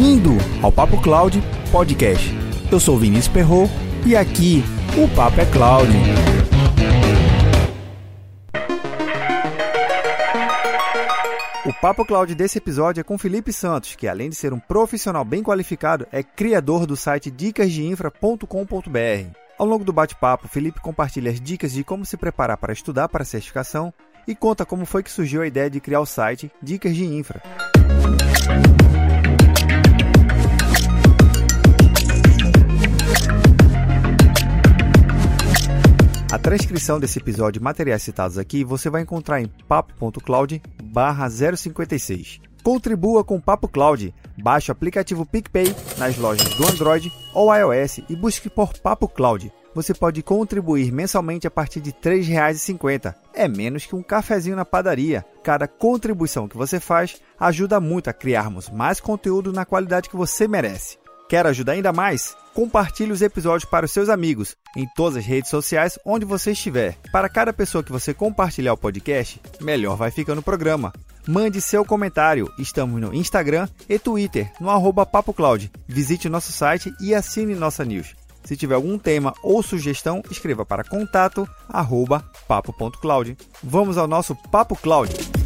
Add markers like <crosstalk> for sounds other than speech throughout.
Bem-vindo ao Papo Cloud Podcast. Eu sou Vinícius Perro e aqui o Papo é Cloud. O Papo Cloud desse episódio é com Felipe Santos, que além de ser um profissional bem qualificado, é criador do site dicasdeinfra.com.br. Ao longo do bate-papo, Felipe compartilha as dicas de como se preparar para estudar para a certificação e conta como foi que surgiu a ideia de criar o site Dicas de Infra. A transcrição desse episódio e materiais citados aqui você vai encontrar em papo.cloud 056. Contribua com o Papo Cloud. Baixe o aplicativo PicPay nas lojas do Android ou iOS e busque por Papo Cloud. Você pode contribuir mensalmente a partir de R$ 3,50. É menos que um cafezinho na padaria. Cada contribuição que você faz ajuda muito a criarmos mais conteúdo na qualidade que você merece. Quer ajudar ainda mais? Compartilhe os episódios para os seus amigos em todas as redes sociais onde você estiver. Para cada pessoa que você compartilhar o podcast, melhor vai ficando o programa. Mande seu comentário. Estamos no Instagram e Twitter, no arroba PapoCloud. Visite nosso site e assine nossa news. Se tiver algum tema ou sugestão, escreva para contato papo.cloud. Vamos ao nosso Papo Cloud.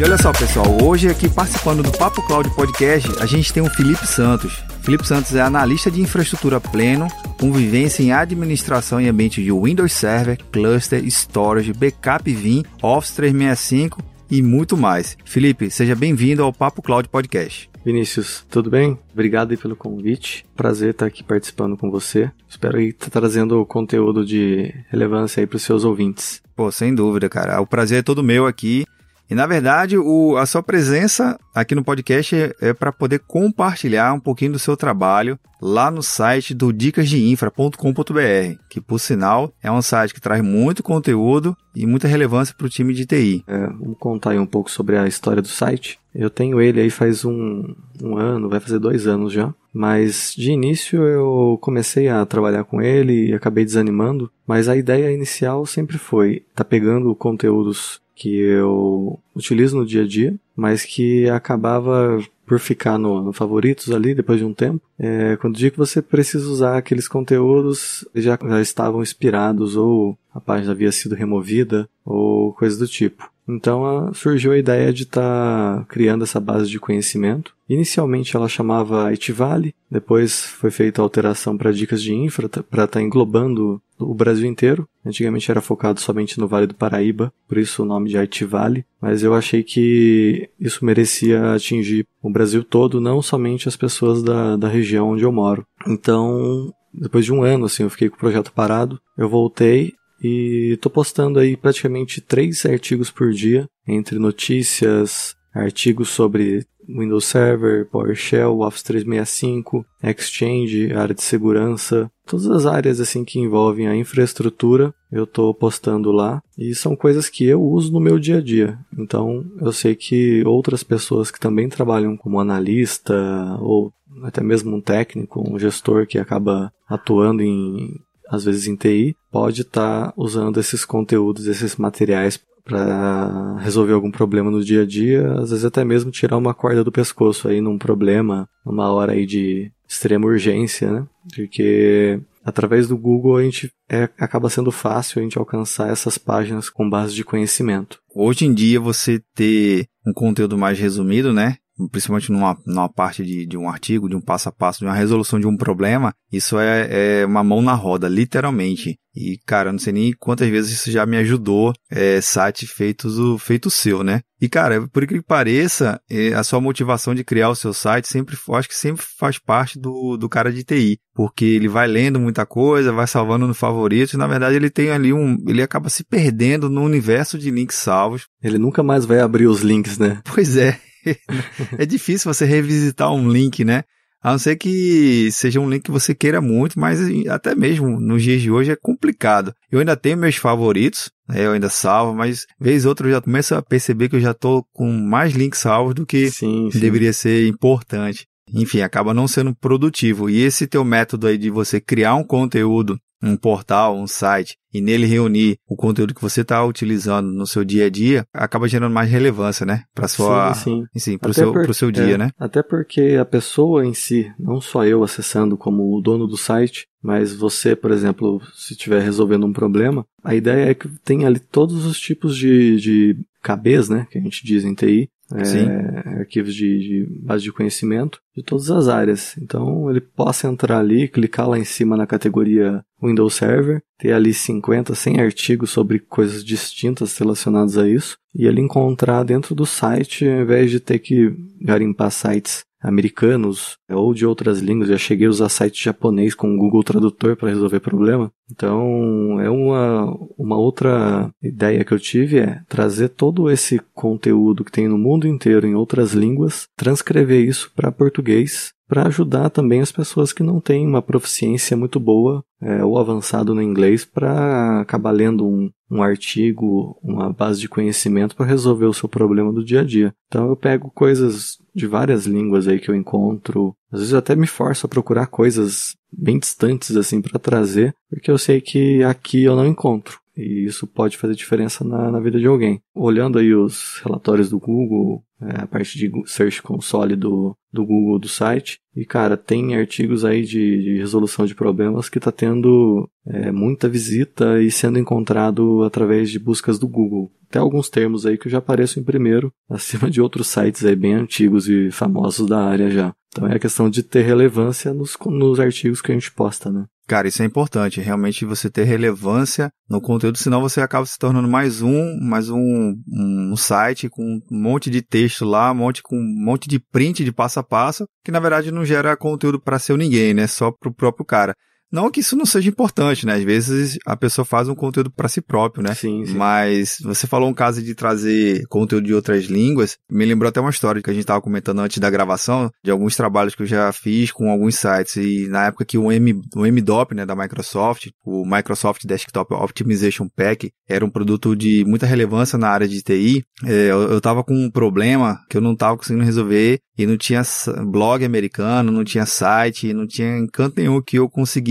E olha só, pessoal, hoje aqui participando do Papo Cloud Podcast, a gente tem o Felipe Santos. Felipe Santos é analista de infraestrutura pleno, com vivência em administração em ambiente de Windows Server, Cluster, Storage, Backup Vim, Office 365 e muito mais. Felipe, seja bem-vindo ao Papo Cloud Podcast. Vinícius, tudo bem? Obrigado pelo convite. Prazer estar aqui participando com você. Espero estar trazendo conteúdo de relevância aí para os seus ouvintes. Pô, sem dúvida, cara. O prazer é todo meu aqui. E na verdade, o, a sua presença aqui no podcast é, é para poder compartilhar um pouquinho do seu trabalho lá no site do dicasdeinfra.com.br, que por sinal é um site que traz muito conteúdo e muita relevância para o time de TI. É, vamos contar aí um pouco sobre a história do site. Eu tenho ele aí faz um, um ano, vai fazer dois anos já. Mas de início eu comecei a trabalhar com ele e acabei desanimando. Mas a ideia inicial sempre foi tá pegando conteúdos que eu utilizo no dia a dia, mas que acabava por ficar no, no favoritos ali depois de um tempo. É, quando digo que você precisa usar aqueles conteúdos, já, já estavam expirados ou a página havia sido removida ou coisa do tipo. Então surgiu a ideia de estar tá criando essa base de conhecimento. Inicialmente ela chamava Itivale, depois foi feita a alteração para dicas de infra para estar tá englobando o Brasil inteiro. Antigamente era focado somente no Vale do Paraíba, por isso o nome de Itivale, mas eu achei que isso merecia atingir o Brasil todo, não somente as pessoas da, da região onde eu moro. Então, depois de um ano, assim, eu fiquei com o projeto parado, eu voltei e tô postando aí praticamente três artigos por dia, entre notícias, artigos sobre Windows Server, PowerShell, Office 365, Exchange, área de segurança, todas as áreas assim que envolvem a infraestrutura, eu estou postando lá e são coisas que eu uso no meu dia a dia. Então, eu sei que outras pessoas que também trabalham como analista ou até mesmo um técnico, um gestor que acaba atuando em às vezes em TI, pode estar tá usando esses conteúdos, esses materiais para resolver algum problema no dia a dia, às vezes até mesmo tirar uma corda do pescoço aí num problema, numa hora aí de extrema urgência, né? Porque através do Google a gente é, acaba sendo fácil a gente alcançar essas páginas com base de conhecimento. Hoje em dia você ter um conteúdo mais resumido, né? Principalmente numa, numa parte de, de um artigo, de um passo a passo, de uma resolução de um problema, isso é, é uma mão na roda, literalmente. E, cara, eu não sei nem quantas vezes isso já me ajudou, é, site feitos o feito seu, né? E, cara, por que pareça, é, a sua motivação de criar o seu site sempre, acho que sempre faz parte do, do cara de TI. Porque ele vai lendo muita coisa, vai salvando no favorito, e na verdade ele tem ali um. Ele acaba se perdendo no universo de links salvos. Ele nunca mais vai abrir os links, né? Pois é. <laughs> é difícil você revisitar um link, né? A não ser que seja um link que você queira muito, mas até mesmo nos dias de hoje é complicado. Eu ainda tenho meus favoritos, né? eu ainda salvo, mas vez outra eu já começo a perceber que eu já estou com mais links salvos do que sim, sim. deveria ser importante. Enfim, acaba não sendo produtivo. E esse teu método aí de você criar um conteúdo um portal, um site, e nele reunir o conteúdo que você está utilizando no seu dia a dia, acaba gerando mais relevância, né? Para sua, sim, sim. para o seu, por, seu dia, é, né? Até porque a pessoa em si, não só eu acessando como o dono do site, mas você, por exemplo, se estiver resolvendo um problema, a ideia é que tem ali todos os tipos de, de KBs, né, que a gente diz em TI, é, arquivos de, de, base de conhecimento de todas as áreas. Então ele possa entrar ali, clicar lá em cima na categoria Windows Server, ter ali 50, 100 artigos sobre coisas distintas relacionadas a isso, e ele encontrar dentro do site, ao invés de ter que garimpar sites americanos ou de outras línguas. Já cheguei a usar site japonês com o Google Tradutor para resolver problema. Então, é uma, uma outra ideia que eu tive é trazer todo esse conteúdo que tem no mundo inteiro em outras línguas, transcrever isso para português para ajudar também as pessoas que não têm uma proficiência muito boa é, ou avançado no inglês para acabar lendo um, um artigo, uma base de conhecimento para resolver o seu problema do dia a dia. Então eu pego coisas de várias línguas aí que eu encontro, às vezes eu até me forço a procurar coisas bem distantes assim para trazer, porque eu sei que aqui eu não encontro. E isso pode fazer diferença na, na vida de alguém. Olhando aí os relatórios do Google, é, a parte de Search Console do, do Google do site. E, cara, tem artigos aí de, de resolução de problemas que está tendo é, muita visita e sendo encontrado através de buscas do Google. Até alguns termos aí que já apareço em primeiro, <laughs> acima de outros sites aí bem antigos e famosos da área já. Então é a questão de ter relevância nos, nos artigos que a gente posta, né? Cara, isso é importante, realmente você ter relevância no conteúdo, senão você acaba se tornando mais um, mais um, um site com um monte de texto lá, um monte com um monte de print de passo a passo, que na verdade não gera conteúdo para seu ninguém, né? Só pro próprio cara. Não que isso não seja importante, né? Às vezes a pessoa faz um conteúdo para si próprio, né? Sim, sim. Mas você falou um caso de trazer conteúdo de outras línguas. Me lembrou até uma história que a gente estava comentando antes da gravação, de alguns trabalhos que eu já fiz com alguns sites. E na época que o, M, o MDOP, né, da Microsoft, o Microsoft Desktop Optimization Pack, era um produto de muita relevância na área de TI, é, eu, eu tava com um problema que eu não tava conseguindo resolver e não tinha blog americano, não tinha site, não tinha encanto nenhum que eu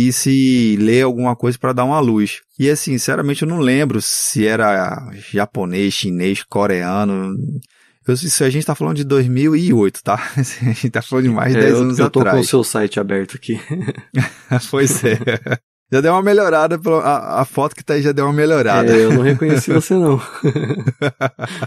conseguisse ler alguma coisa para dar uma luz. E assim, sinceramente eu não lembro se era japonês, chinês, coreano. Eu, isso a gente tá falando de 2008, tá? <laughs> A gente tá falando de mais de é, 10 anos atrás. Eu tô atrás. com o seu site aberto aqui. <laughs> pois é. <laughs> Já deu uma melhorada, a, a foto que tá aí já deu uma melhorada. É, eu não reconheci você não.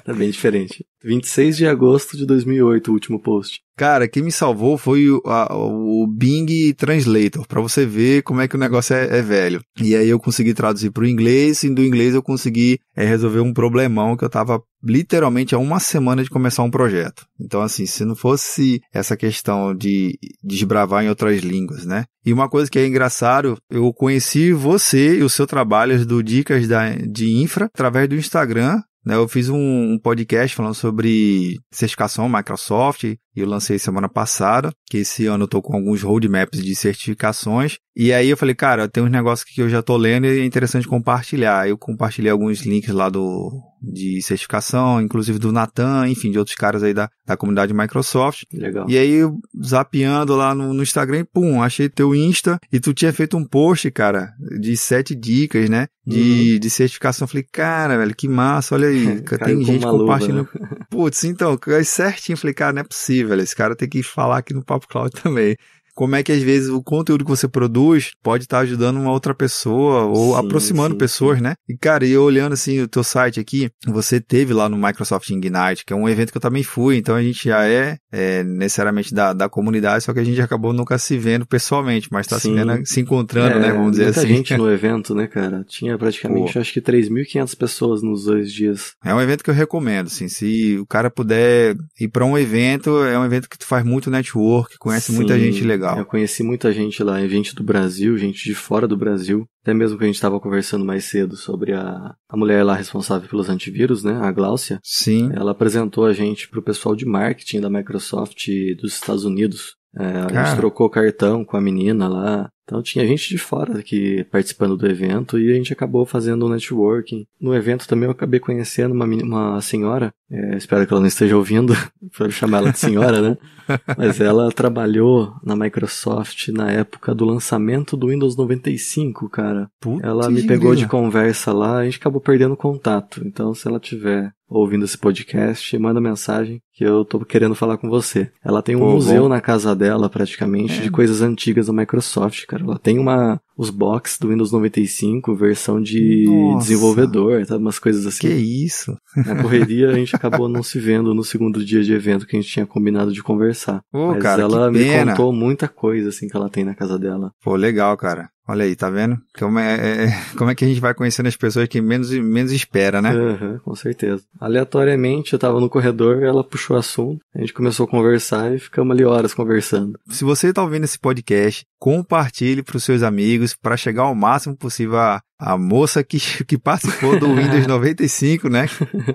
tá bem diferente. 26 de agosto de 2008, o último post. Cara, quem me salvou foi o, a, o Bing Translator, para você ver como é que o negócio é, é velho. E aí eu consegui traduzir para o inglês, e do inglês eu consegui é, resolver um problemão que eu tava literalmente há uma semana de começar um projeto. Então, assim, se não fosse essa questão de desbravar em outras línguas, né? E uma coisa que é engraçado, eu conheci você e o seu trabalho do Dicas da, de Infra através do Instagram né, eu fiz um, podcast falando sobre certificação Microsoft eu lancei semana passada, que esse ano eu tô com alguns roadmaps de certificações. E aí eu falei, cara, tem uns negócios que eu já tô lendo e é interessante compartilhar. Eu compartilhei alguns links lá do de certificação, inclusive do Natan, enfim, de outros caras aí da, da comunidade Microsoft. Legal. E aí, zapeando lá no, no Instagram, pum, achei teu Insta e tu tinha feito um post, cara, de sete dicas, né? De, uhum. de certificação. falei, cara, velho, que massa, olha aí. <laughs> tem gente compartilhando. Né? <laughs> Putz, então, certinho. falei, cara, não é possível. Esse cara tem que falar aqui no Papo Cloud também como é que às vezes o conteúdo que você produz pode estar tá ajudando uma outra pessoa ou sim, aproximando sim, pessoas, sim. né? E cara, eu olhando assim o teu site aqui, você teve lá no Microsoft Ignite, que é um evento que eu também fui, então a gente já é, é necessariamente da, da comunidade, só que a gente acabou nunca se vendo pessoalmente, mas está se, vendo, se encontrando, né? é, né? Vamos dizer muita assim. gente no evento, né, cara? Tinha praticamente, Pô. acho que 3.500 pessoas nos dois dias. É um evento que eu recomendo, assim, se o cara puder ir para um evento, é um evento que tu faz muito network, conhece muita gente legal legal. Eu conheci muita gente lá, gente do Brasil, gente de fora do Brasil. Até mesmo que a gente estava conversando mais cedo sobre a, a mulher lá responsável pelos antivírus, né? A Gláucia. Sim. Ela apresentou a gente pro pessoal de marketing da Microsoft dos Estados Unidos. É, a gente trocou cartão com a menina lá. Então tinha gente de fora aqui participando do evento e a gente acabou fazendo um networking. No evento também eu acabei conhecendo uma, uma senhora, é, espero que ela não esteja ouvindo, <laughs> para chamar ela de senhora, né? <laughs> Mas ela trabalhou na Microsoft na época do lançamento do Windows 95, cara. Putz ela me pegou de conversa lá, a gente acabou perdendo contato. Então, se ela tiver ouvindo esse podcast, manda mensagem que eu tô querendo falar com você. Ela tem um Pô, museu bom. na casa dela, praticamente, é. de coisas antigas da Microsoft, cara. Ela tem uma, os box do Windows 95, versão de Nossa. desenvolvedor, sabe? Umas coisas assim. Que isso? Na correria, a gente acabou não se vendo no segundo dia de evento que a gente tinha combinado de conversar. Pô, Mas cara, ela me contou muita coisa, assim, que ela tem na casa dela. Pô, legal, cara. Olha aí, tá vendo? Como é, é, é, <laughs> como é que a gente vai conhecendo as pessoas que menos, menos espera, né? Uhum, com certeza. Aleatoriamente, eu tava no corredor, ela puxou o assunto, a gente começou a conversar e ficamos ali horas conversando. Se você tá ouvindo esse podcast, compartilhe para os seus amigos para chegar ao máximo possível a, a moça que, <laughs> que participou do Windows <laughs> 95, né?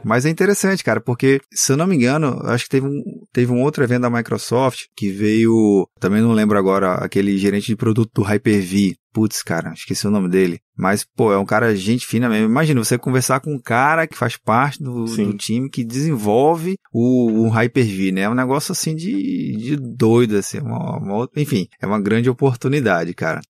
Mas é interessante, cara, porque, se eu não me engano, acho que teve um, teve um outro evento da Microsoft que veio, também não lembro agora, aquele gerente de produto do Hyper-V. Putz, cara, esqueci o nome dele. Mas, pô, é um cara gente fina mesmo. Imagina você conversar com um cara que faz parte do, do time que desenvolve o, o Hyper-V, né? É um negócio assim de, de doido, assim. Uma, uma, enfim, é uma grande oportunidade, cara.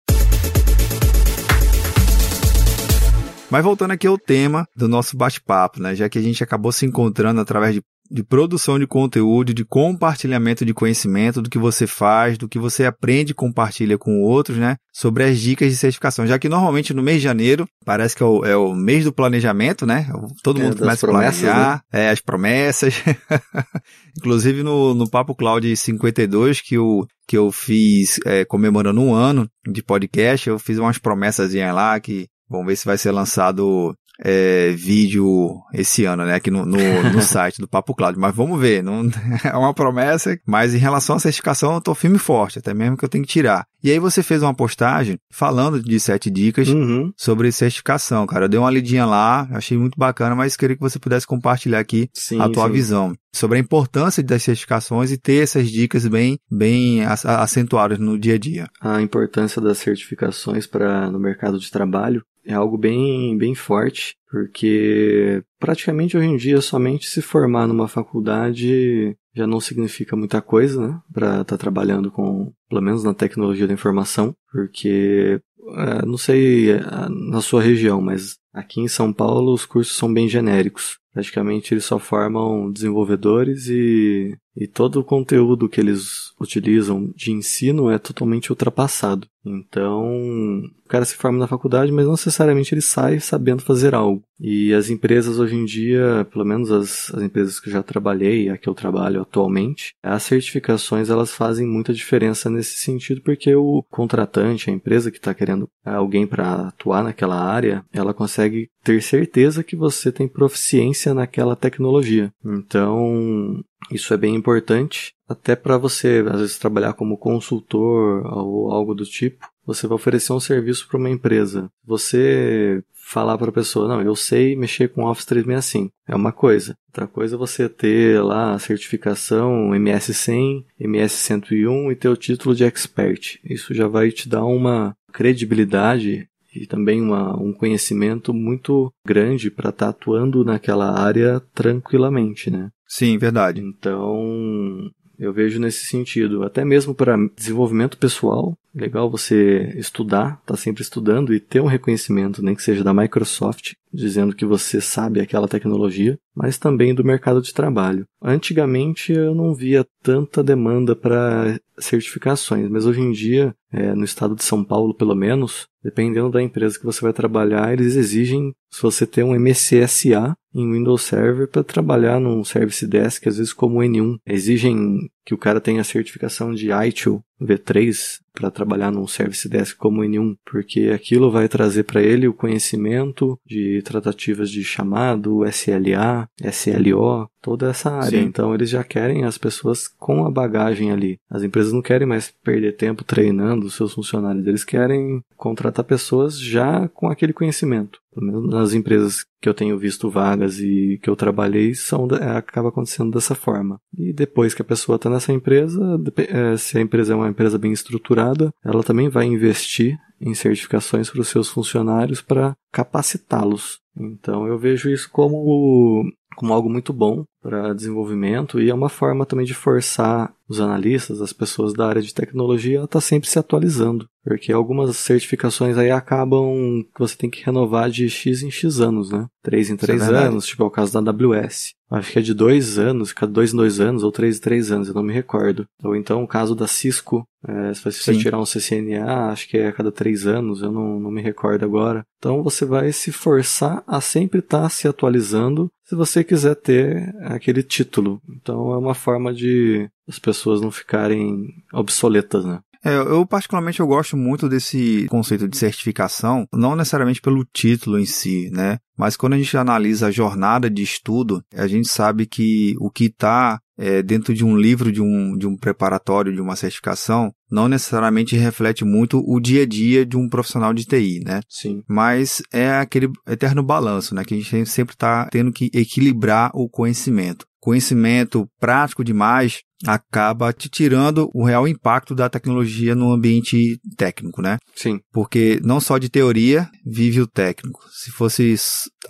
Mas voltando aqui ao tema do nosso bate-papo, né? Já que a gente acabou se encontrando através de, de, produção de conteúdo, de compartilhamento de conhecimento, do que você faz, do que você aprende e compartilha com outros, né? Sobre as dicas de certificação. Já que normalmente no mês de janeiro, parece que é o, é o mês do planejamento, né? Todo é, mundo começa a planejar, né? é, as promessas. <laughs> Inclusive no, no Papo Cloud 52, que o que eu fiz é, comemorando um ano de podcast, eu fiz umas promessas lá que Vamos ver se vai ser lançado é, vídeo esse ano, né? Aqui no, no, no <laughs> site do Papo Cloud. Mas vamos ver. Não, <laughs> é uma promessa. Mas em relação à certificação, eu tô firme e forte, até mesmo que eu tenho que tirar. E aí você fez uma postagem falando de sete dicas uhum. sobre certificação, cara. Eu dei uma lidinha lá, achei muito bacana, mas queria que você pudesse compartilhar aqui sim, a tua sim. visão sobre a importância das certificações e ter essas dicas bem, bem acentuadas no dia a dia. A importância das certificações para no mercado de trabalho é algo bem, bem forte, porque praticamente hoje em dia somente se formar numa faculdade já não significa muita coisa, né, para estar tá trabalhando com, pelo menos na tecnologia da informação, porque é, não sei é, na sua região, mas aqui em São Paulo os cursos são bem genéricos. Praticamente eles só formam desenvolvedores e, e todo o conteúdo que eles utilizam de ensino é totalmente ultrapassado. Então, o cara se forma na faculdade, mas não necessariamente ele sai sabendo fazer algo. E as empresas hoje em dia, pelo menos as, as empresas que eu já trabalhei, a que eu trabalho atualmente, as certificações elas fazem muita diferença nesse sentido, porque o contratante, a empresa que está querendo alguém para atuar naquela área, ela consegue ter certeza que você tem proficiência naquela tecnologia. Então, isso é bem importante, até para você, às vezes, trabalhar como consultor ou algo do tipo. Você vai oferecer um serviço para uma empresa. Você falar para a pessoa, não, eu sei mexer com Office 365. É uma coisa. Outra coisa é você ter lá a certificação MS100, MS101 e ter o título de expert. Isso já vai te dar uma credibilidade e também uma, um conhecimento muito grande para estar tá atuando naquela área tranquilamente, né? Sim, verdade. Então, eu vejo nesse sentido, até mesmo para desenvolvimento pessoal, legal você estudar, tá sempre estudando e ter um reconhecimento, nem que seja da Microsoft, dizendo que você sabe aquela tecnologia, mas também do mercado de trabalho. Antigamente eu não via tanta demanda para certificações, mas hoje em dia, é, no estado de São Paulo pelo menos, dependendo da empresa que você vai trabalhar, eles exigem se você ter um MCSA em Windows Server para trabalhar num Service Desk, às vezes como N1. Exigem que o cara tenha certificação de ITIL V3 para trabalhar num Service Desk como N1, porque aquilo vai trazer para ele o conhecimento de tratativas de chamado, SLA, SLO, toda essa área. Sim. Então eles já querem as pessoas com a bagagem ali. As empresas não querem mais perder tempo treinando os seus funcionários, eles querem contratar pessoas já com aquele conhecimento. Pelo menos nas empresas que eu tenho visto vagas e que eu trabalhei, são, é, acaba acontecendo dessa forma. E depois que a pessoa está nessa empresa, é, se a empresa é uma empresa bem estruturada, ela também vai investir em certificações para os seus funcionários para capacitá-los. Então eu vejo isso como, como algo muito bom para desenvolvimento e é uma forma também de forçar os analistas, as pessoas da área de tecnologia, a estar tá sempre se atualizando. Porque algumas certificações aí acabam que você tem que renovar de X em X anos, né? Três em três é anos, tipo é o caso da AWS. Acho que é de dois anos, cada dois em dois anos, ou três em três anos, eu não me recordo. Ou então o caso da Cisco, é, se você Sim. tirar um CCNA, acho que é a cada três anos, eu não, não me recordo agora. Então você vai se forçar a sempre estar tá se atualizando se você quiser ter aquele título. Então é uma forma de as pessoas não ficarem obsoletas, né? É, eu particularmente eu gosto muito desse conceito de certificação, não necessariamente pelo título em si, né? Mas quando a gente analisa a jornada de estudo, a gente sabe que o que está é, dentro de um livro, de um, de um preparatório, de uma certificação, não necessariamente reflete muito o dia a dia de um profissional de TI, né? Sim. Mas é aquele eterno balanço, né? Que a gente sempre está tendo que equilibrar o conhecimento. Conhecimento prático demais acaba te tirando o real impacto da tecnologia no ambiente técnico, né? Sim. Porque não só de teoria vive o técnico. Se fosse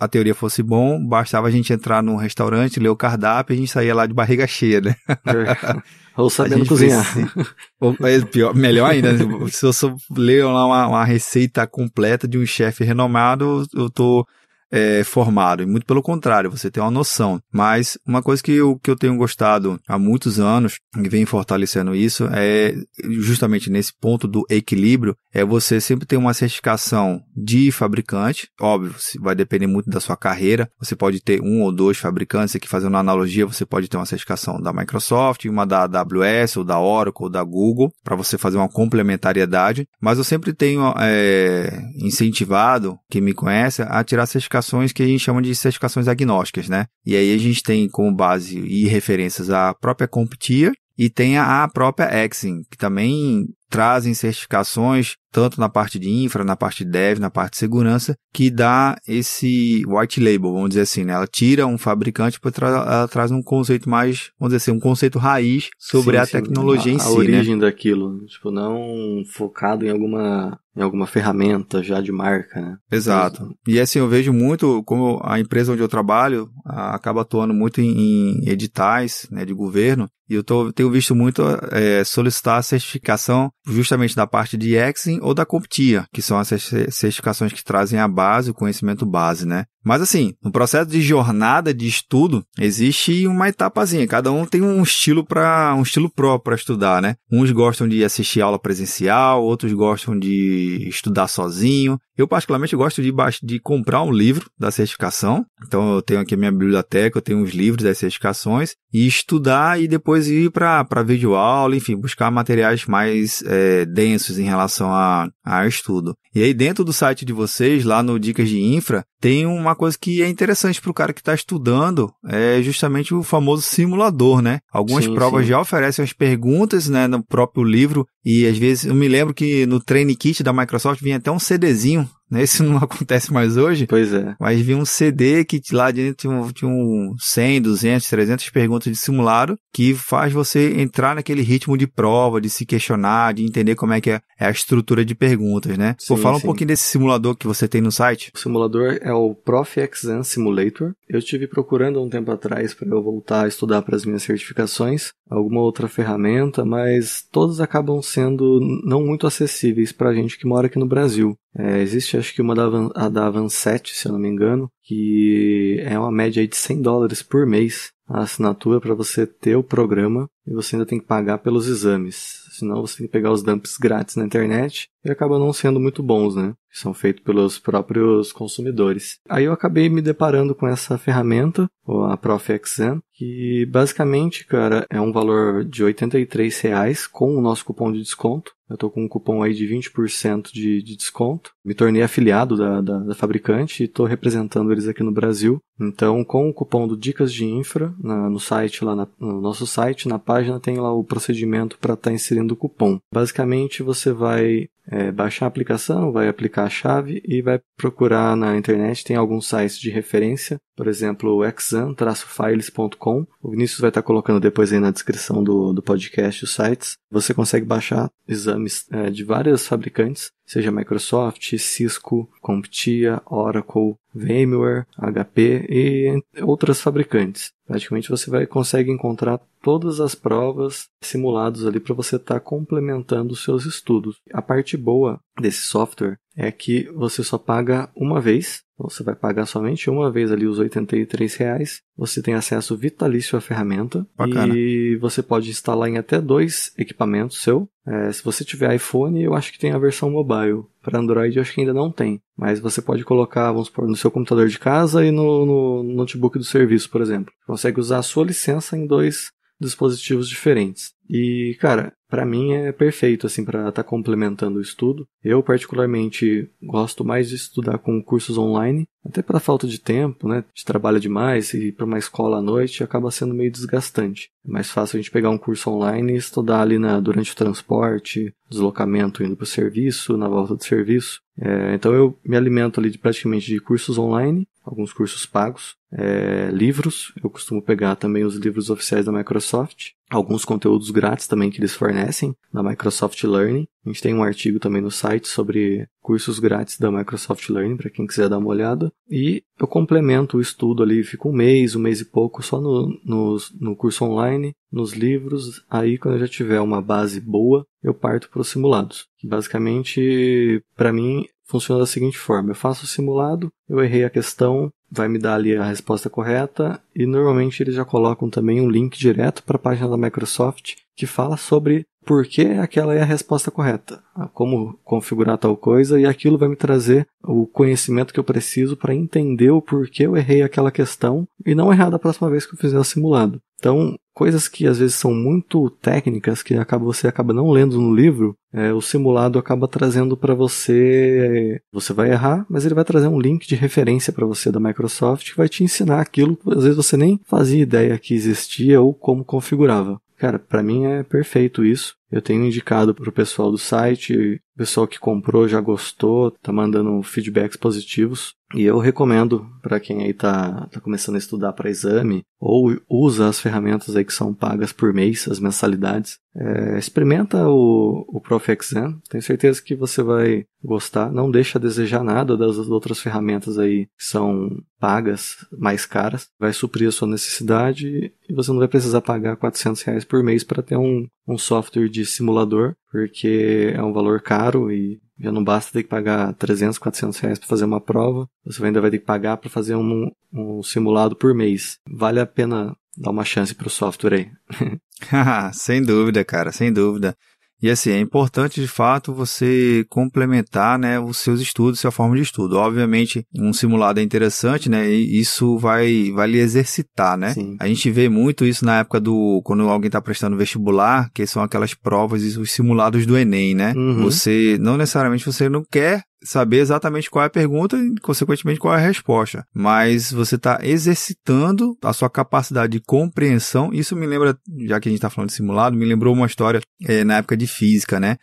a teoria fosse bom, bastava a gente entrar num restaurante, ler o cardápio e a gente saía lá de barriga cheia, né? É. Ou sabendo cozinhar. Ou, é pior, melhor ainda, se eu ler lá uma, uma receita completa de um chefe renomado, eu tô é, formado, e muito pelo contrário, você tem uma noção. Mas uma coisa que eu, que eu tenho gostado há muitos anos, e vem fortalecendo isso, é justamente nesse ponto do equilíbrio, é você sempre ter uma certificação de fabricante, óbvio, vai depender muito da sua carreira, você pode ter um ou dois fabricantes, aqui fazendo uma analogia, você pode ter uma certificação da Microsoft, uma da AWS, ou da Oracle, ou da Google, para você fazer uma complementariedade, mas eu sempre tenho é, incentivado, quem me conhece, a tirar certificação certificações que a gente chama de certificações agnósticas, né? E aí a gente tem como base e referências a própria CompTIA e tem a própria Exim, que também trazem certificações, tanto na parte de infra, na parte de dev, na parte de segurança, que dá esse white label, vamos dizer assim, né? Ela tira um fabricante para tra ela traz um conceito mais, vamos dizer assim, um conceito raiz sobre sim, a tecnologia a, em si, A origem né? daquilo, tipo, não focado em alguma em alguma ferramenta já de marca, né? Exato. E assim, eu vejo muito como a empresa onde eu trabalho acaba atuando muito em, em editais né, de governo, e eu tô, tenho visto muito é, solicitar certificação justamente da parte de Exim ou da CompTIA, que são as certificações que trazem a base, o conhecimento base, né? Mas assim, no processo de jornada de estudo, existe uma etapazinha. Cada um tem um estilo para um estilo próprio para estudar, né? Uns gostam de assistir aula presencial, outros gostam de estudar sozinho. Eu particularmente gosto de, de comprar um livro da certificação. Então eu tenho aqui a minha biblioteca, eu tenho os livros das certificações e estudar e depois ir para videoaula, enfim, buscar materiais mais é, densos em relação a, a estudo. E aí dentro do site de vocês, lá no Dicas de Infra, tem uma coisa que é interessante para o cara que está estudando, é justamente o famoso simulador, né? Algumas sim, provas sim. já oferecem as perguntas, né, no próprio livro, e às vezes eu me lembro que no Training Kit da Microsoft vinha até um CDzinho né? Isso não <laughs> acontece mais hoje. Pois é. Mas vi um CD que lá dentro tinha um, tinha um 100, 200, 300 perguntas de simulado que faz você entrar naquele ritmo de prova, de se questionar, de entender como é que é, é a estrutura de perguntas, né? Sim, Vou falar um pouquinho desse simulador que você tem no site. O simulador é o Prof. Exam Simulator. Eu estive procurando um tempo atrás para eu voltar a estudar para as minhas certificações, alguma outra ferramenta, mas todas acabam sendo não muito acessíveis para a gente que mora aqui no Brasil. É, existe acho que uma da, a da Avancet, se eu não me engano, que é uma média de 100 dólares por mês a assinatura para você ter o programa e você ainda tem que pagar pelos exames. Senão você tem que pegar os dumps grátis na internet e acaba não sendo muito bons, né? Que são feitos pelos próprios consumidores. Aí eu acabei me deparando com essa ferramenta, a ProfXN, que basicamente, cara, é um valor de 83 reais com o nosso cupom de desconto. Eu tô com um cupom aí de 20% de, de desconto. Me tornei afiliado da, da, da fabricante e estou representando eles aqui no Brasil. Então, com o cupom do Dicas de Infra, na, no site, lá na, no nosso site, na página tem lá o procedimento para estar tá inserindo o cupom. Basicamente, você vai é, baixar a aplicação, vai aplicar a chave e vai procurar na internet. Tem alguns sites de referência, por exemplo, exam-files.com. O Vinícius vai estar colocando depois aí na descrição do, do podcast os sites. Você consegue baixar exames é, de várias fabricantes, seja Microsoft, Cisco, CompTIA, Oracle, VMware, HP e outras fabricantes. Praticamente você vai consegue encontrar todas as provas simuladas ali para você estar tá complementando os seus estudos. A parte boa desse software é que você só paga uma vez você vai pagar somente uma vez ali os 83 reais. Você tem acesso vitalício à ferramenta. Bacana. E você pode instalar em até dois equipamentos seu. É, se você tiver iPhone, eu acho que tem a versão mobile. Para Android, eu acho que ainda não tem. Mas você pode colocar, vamos supor, no seu computador de casa e no, no notebook do serviço, por exemplo. Consegue usar a sua licença em dois dispositivos diferentes. E, cara, para mim é perfeito assim para estar tá complementando o estudo. Eu particularmente gosto mais de estudar com cursos online, até pela falta de tempo, né? De trabalho demais e para uma escola à noite acaba sendo meio desgastante. É mais fácil a gente pegar um curso online e estudar ali na, durante o transporte, deslocamento indo para o serviço, na volta do serviço. É, então eu me alimento ali de, praticamente de cursos online, alguns cursos pagos, é, livros. Eu costumo pegar também os livros oficiais da Microsoft, alguns conteúdos grátis também que eles fornecem na Microsoft Learning. A gente tem um artigo também no site sobre cursos grátis da Microsoft Learning para quem quiser dar uma olhada. E eu complemento o estudo ali, fico um mês, um mês e pouco só no, no, no curso online, nos livros. Aí quando eu já tiver uma base boa, eu parto para os simulados. Basicamente, para mim, funciona da seguinte forma: eu faço o simulado, eu errei a questão, vai me dar ali a resposta correta e normalmente eles já colocam também um link direto para a página da Microsoft que fala sobre por que aquela é a resposta correta, como configurar tal coisa e aquilo vai me trazer o conhecimento que eu preciso para entender o porquê eu errei aquela questão e não errar da próxima vez que eu fizer o simulado. Então, coisas que às vezes são muito técnicas que acaba, você acaba não lendo no livro, é, o simulado acaba trazendo para você. Você vai errar, mas ele vai trazer um link de referência para você da Microsoft que vai te ensinar aquilo que às vezes você nem fazia ideia que existia ou como configurava. Cara, para mim é perfeito isso. Eu tenho indicado pro pessoal do site, o pessoal que comprou já gostou, tá mandando feedbacks positivos. E eu recomendo para quem aí tá, tá começando a estudar para exame ou usa as ferramentas aí que são pagas por mês, as mensalidades. É, experimenta o, o ProfXam, tenho certeza que você vai gostar. Não deixa a desejar nada das outras ferramentas aí que são pagas, mais caras. Vai suprir a sua necessidade e você não vai precisar pagar 400 reais por mês para ter um, um software de simulador, porque é um valor caro e já não basta ter que pagar 300, 400 reais para fazer uma prova, você ainda vai ter que pagar para fazer um, um simulado por mês. Vale a pena dar uma chance para o software aí. <laughs> <laughs> sem dúvida, cara, sem dúvida. E assim, é importante de fato você complementar né, os seus estudos, sua forma de estudo. Obviamente, um simulado é interessante, né? E isso vai, vai lhe exercitar, né? Sim. A gente vê muito isso na época do. quando alguém está prestando vestibular, que são aquelas provas e os simulados do Enem, né? Uhum. Você, não necessariamente você não quer saber exatamente qual é a pergunta e, consequentemente, qual é a resposta. Mas você está exercitando a sua capacidade de compreensão. Isso me lembra, já que a gente está falando de simulado, me lembrou uma história é, na época de física, né?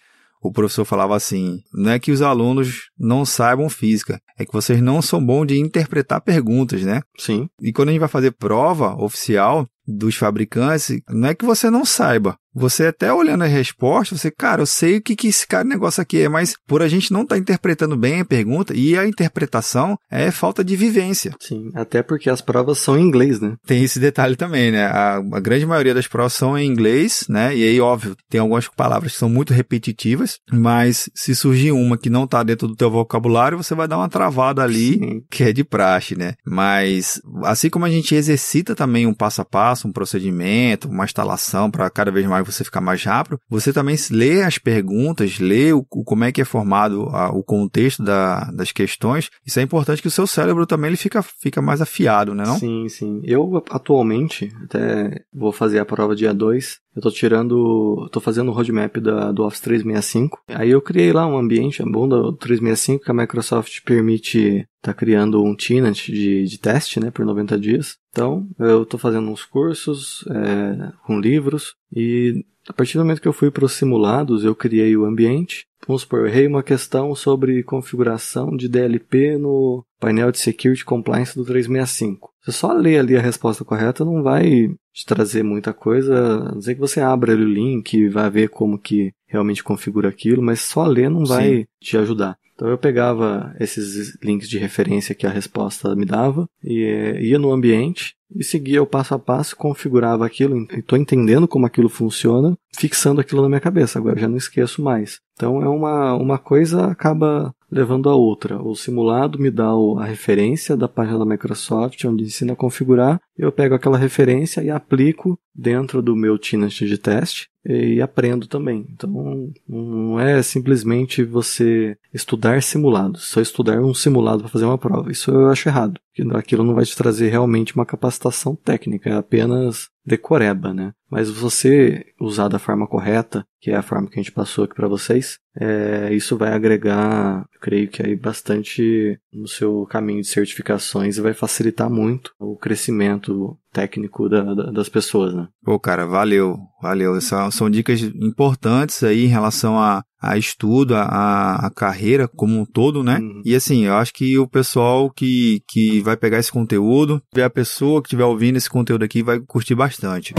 O professor falava assim: não é que os alunos não saibam física, é que vocês não são bons de interpretar perguntas, né? Sim. E quando a gente vai fazer prova oficial dos fabricantes, não é que você não saiba, você até olhando a resposta, você, cara, eu sei o que, que esse cara negócio aqui é, mas por a gente não estar tá interpretando bem a pergunta, e a interpretação é falta de vivência. Sim, até porque as provas são em inglês, né? Tem esse detalhe também, né? A, a grande maioria das provas são em inglês, né? E aí, óbvio, tem algumas palavras que são muito repetitivas, mas se surgir uma que não está dentro do teu vocabulário, você vai dar uma travada ali, Sim. que é de praxe, né? Mas, assim como a gente exercita também um passo a passo, um procedimento, uma instalação para cada vez mais você ficar mais rápido, você também lê as perguntas, lê o, como é que é formado a, o contexto da, das questões. Isso é importante que o seu cérebro também ele fica, fica mais afiado, né não? Sim, sim. Eu atualmente, até vou fazer a prova dia 2, eu tô tirando, tô fazendo o roadmap da, do Office 365. Aí eu criei lá um ambiente, é bom do 365 que a Microsoft permite tá criando um tenant de, de teste, né, por 90 dias. Então, eu tô fazendo uns cursos é, com livros e a partir do momento que eu fui para os simulados, eu criei o ambiente. Vamos supor, eu errei uma questão sobre configuração de DLP no painel de Security Compliance do 365. Você só lê ali a resposta correta, não vai te trazer muita coisa, a não ser que você abra ali o link e vá ver como que realmente configura aquilo, mas só ler não vai Sim. te ajudar. Então eu pegava esses links de referência que a resposta me dava e eh, ia no ambiente e seguia o passo a passo, configurava aquilo, estou entendendo como aquilo funciona, fixando aquilo na minha cabeça. Agora já não esqueço mais. Então é uma, uma coisa acaba levando a outra. O simulado me dá a referência da página da Microsoft, onde ensina a configurar. Eu pego aquela referência e aplico dentro do meu tenant de teste e aprendo também. Então, não é simplesmente você estudar simulados, só estudar um simulado para fazer uma prova. Isso eu acho errado. Aquilo não vai te trazer realmente uma capacitação técnica, é apenas decoreba, né? Mas você usar da forma correta, que é a forma que a gente passou aqui para vocês, é, isso vai agregar, creio que aí bastante no seu caminho de certificações e vai facilitar muito o crescimento técnico da, da, das pessoas, né? Pô, cara, valeu, valeu. São, são dicas importantes aí em relação a, a estudo, a, a carreira como um todo, né? Uhum. E assim, eu acho que o pessoal que, que vai pegar esse conteúdo, ver a pessoa que estiver ouvindo esse conteúdo aqui vai curtir bastante.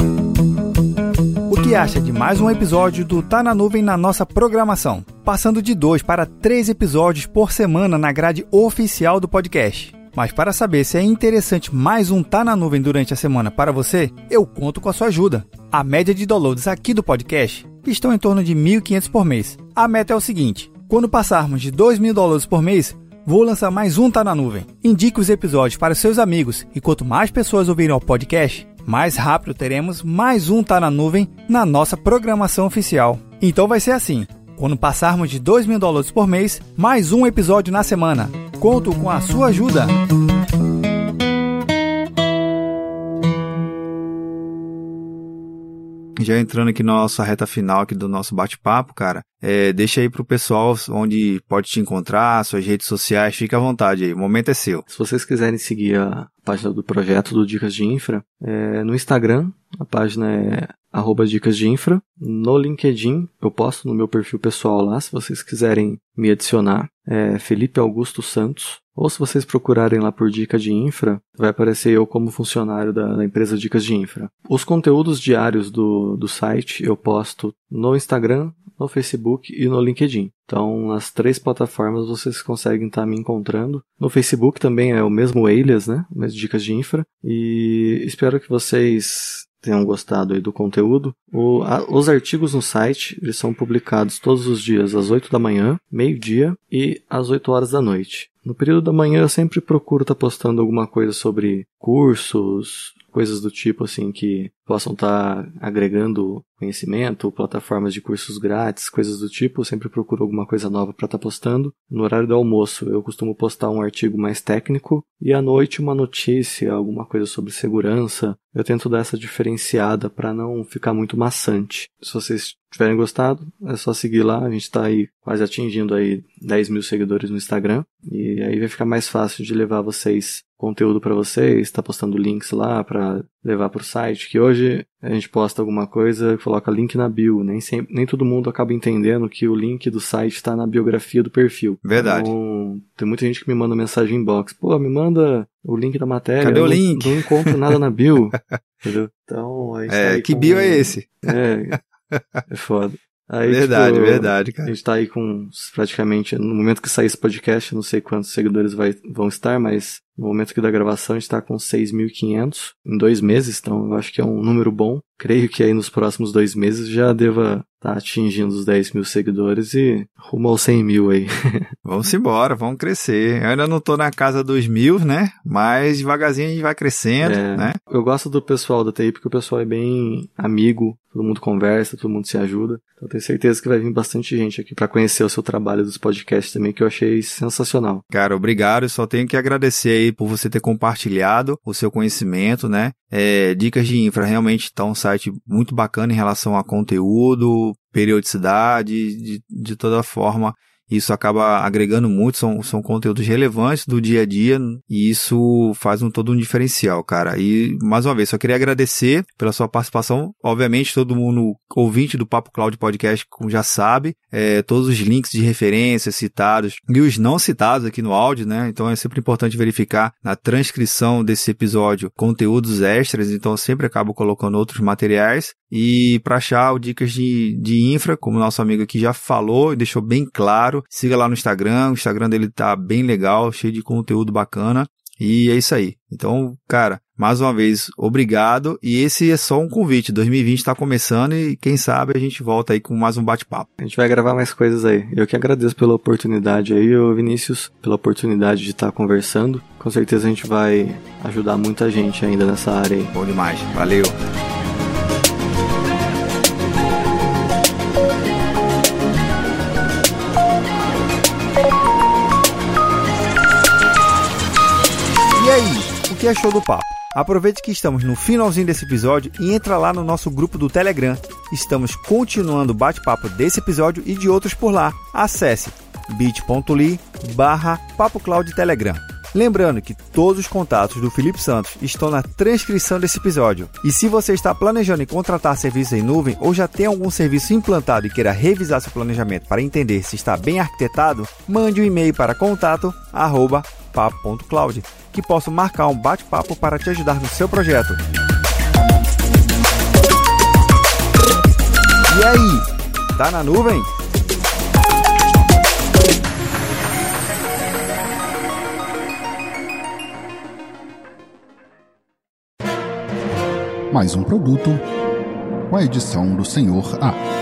O que acha de mais um episódio do Tá na Nuvem na nossa programação? Passando de dois para três episódios por semana na grade oficial do podcast. Mas para saber se é interessante mais um Tá na Nuvem durante a semana para você, eu conto com a sua ajuda. A média de downloads aqui do podcast estão em torno de 1.500 por mês. A meta é o seguinte: quando passarmos de 2.000 dólares por mês, vou lançar mais um Tá na Nuvem. Indique os episódios para seus amigos e quanto mais pessoas ouvirem o podcast, mais rápido teremos mais um Tá na Nuvem na nossa programação oficial. Então vai ser assim: quando passarmos de 2 mil dólares por mês, mais um episódio na semana. Conto com a sua ajuda. Já entrando aqui na nossa reta final aqui do nosso bate-papo, cara, é, deixa aí pro pessoal onde pode te encontrar, suas redes sociais, fica à vontade aí, o momento é seu. Se vocês quiserem seguir a página do projeto do Dicas de Infra, é, no Instagram, a página é arroba dicas de infra. No LinkedIn, eu posto no meu perfil pessoal lá, se vocês quiserem me adicionar, é Felipe Augusto Santos. Ou se vocês procurarem lá por Dica de Infra, vai aparecer eu como funcionário da, da, empresa Dicas de Infra. Os conteúdos diários do, do site eu posto no Instagram, no Facebook e no LinkedIn. Então, nas três plataformas vocês conseguem estar me encontrando. No Facebook também é o mesmo alias, né? Mesmo Dicas de Infra. E espero que vocês tenham gostado aí do conteúdo. O, a, os artigos no site eles são publicados todos os dias às 8 da manhã, meio-dia e às 8 horas da noite. No período da manhã eu sempre procuro estar tá postando alguma coisa sobre cursos, coisas do tipo assim que possam estar tá agregando conhecimento, plataformas de cursos grátis, coisas do tipo. Eu sempre procuro alguma coisa nova para estar tá postando. No horário do almoço, eu costumo postar um artigo mais técnico e à noite uma notícia, alguma coisa sobre segurança. Eu tento dar essa diferenciada para não ficar muito maçante. Se vocês tiverem gostado, é só seguir lá. A gente está aí quase atingindo aí 10 mil seguidores no Instagram e aí vai ficar mais fácil de levar vocês conteúdo para vocês, está postando links lá para levar para o site, que hoje a gente posta alguma coisa, coloca link na bio, nem sempre, nem todo mundo acaba entendendo que o link do site está na biografia do perfil. Verdade. Então, tem muita gente que me manda mensagem inbox, pô, me manda o link da matéria. Cadê o link? Não, não encontro nada na bio. <laughs> entendeu? Então, É, tá que bio é esse? É, <laughs> é foda. Aí, verdade, tipo, verdade, cara. A gente tá aí com praticamente, no momento que sair esse podcast, não sei quantos seguidores vai, vão estar, mas No momento que da gravação a gente está com 6.500 em dois meses, então eu acho que é um número bom. Creio que aí nos próximos dois meses já deva estar tá atingindo os 10 mil seguidores e rumo aos 100 mil aí. <laughs> vamos embora, vamos crescer. Eu ainda não tô na casa dos mil, né? Mas devagarzinho a gente vai crescendo, é, né? Eu gosto do pessoal da TI porque o pessoal é bem amigo, todo mundo conversa, todo mundo se ajuda. Então tenho certeza que vai vir bastante gente aqui para conhecer o seu trabalho dos podcasts também, que eu achei sensacional. Cara, obrigado. Eu só tenho que agradecer aí por você ter compartilhado o seu conhecimento, né? É, Dicas de Infra realmente está um site muito bacana em relação a conteúdo, periodicidade, de, de toda forma. Isso acaba agregando muito, são, são conteúdos relevantes do dia a dia e isso faz um todo um diferencial, cara. E, mais uma vez, só queria agradecer pela sua participação. Obviamente, todo mundo ouvinte do Papo Cloud Podcast já sabe, é, todos os links de referência citados e os não citados aqui no áudio, né? Então é sempre importante verificar na transcrição desse episódio conteúdos extras, então eu sempre acabo colocando outros materiais. E para achar o dicas de, de infra, como nosso amigo aqui já falou e deixou bem claro, siga lá no Instagram. O Instagram dele tá bem legal, cheio de conteúdo bacana. E é isso aí. Então, cara, mais uma vez, obrigado. E esse é só um convite. 2020 está começando e quem sabe a gente volta aí com mais um bate-papo. A gente vai gravar mais coisas aí. Eu que agradeço pela oportunidade aí, Vinícius, pela oportunidade de estar conversando. Com certeza a gente vai ajudar muita gente ainda nessa área aí. Bom demais. Valeu. O que achou do papo. Aproveite que estamos no finalzinho desse episódio e entra lá no nosso grupo do Telegram. Estamos continuando o bate-papo desse episódio e de outros por lá. Acesse bit.ly barra Telegram. Lembrando que todos os contatos do Felipe Santos estão na transcrição desse episódio. E se você está planejando em contratar serviços em nuvem ou já tem algum serviço implantado e queira revisar seu planejamento para entender se está bem arquitetado, mande um e-mail para contato@papo.cloud que posso marcar um bate-papo para te ajudar no seu projeto. E aí, tá na nuvem? Mais um produto com a edição do Senhor A.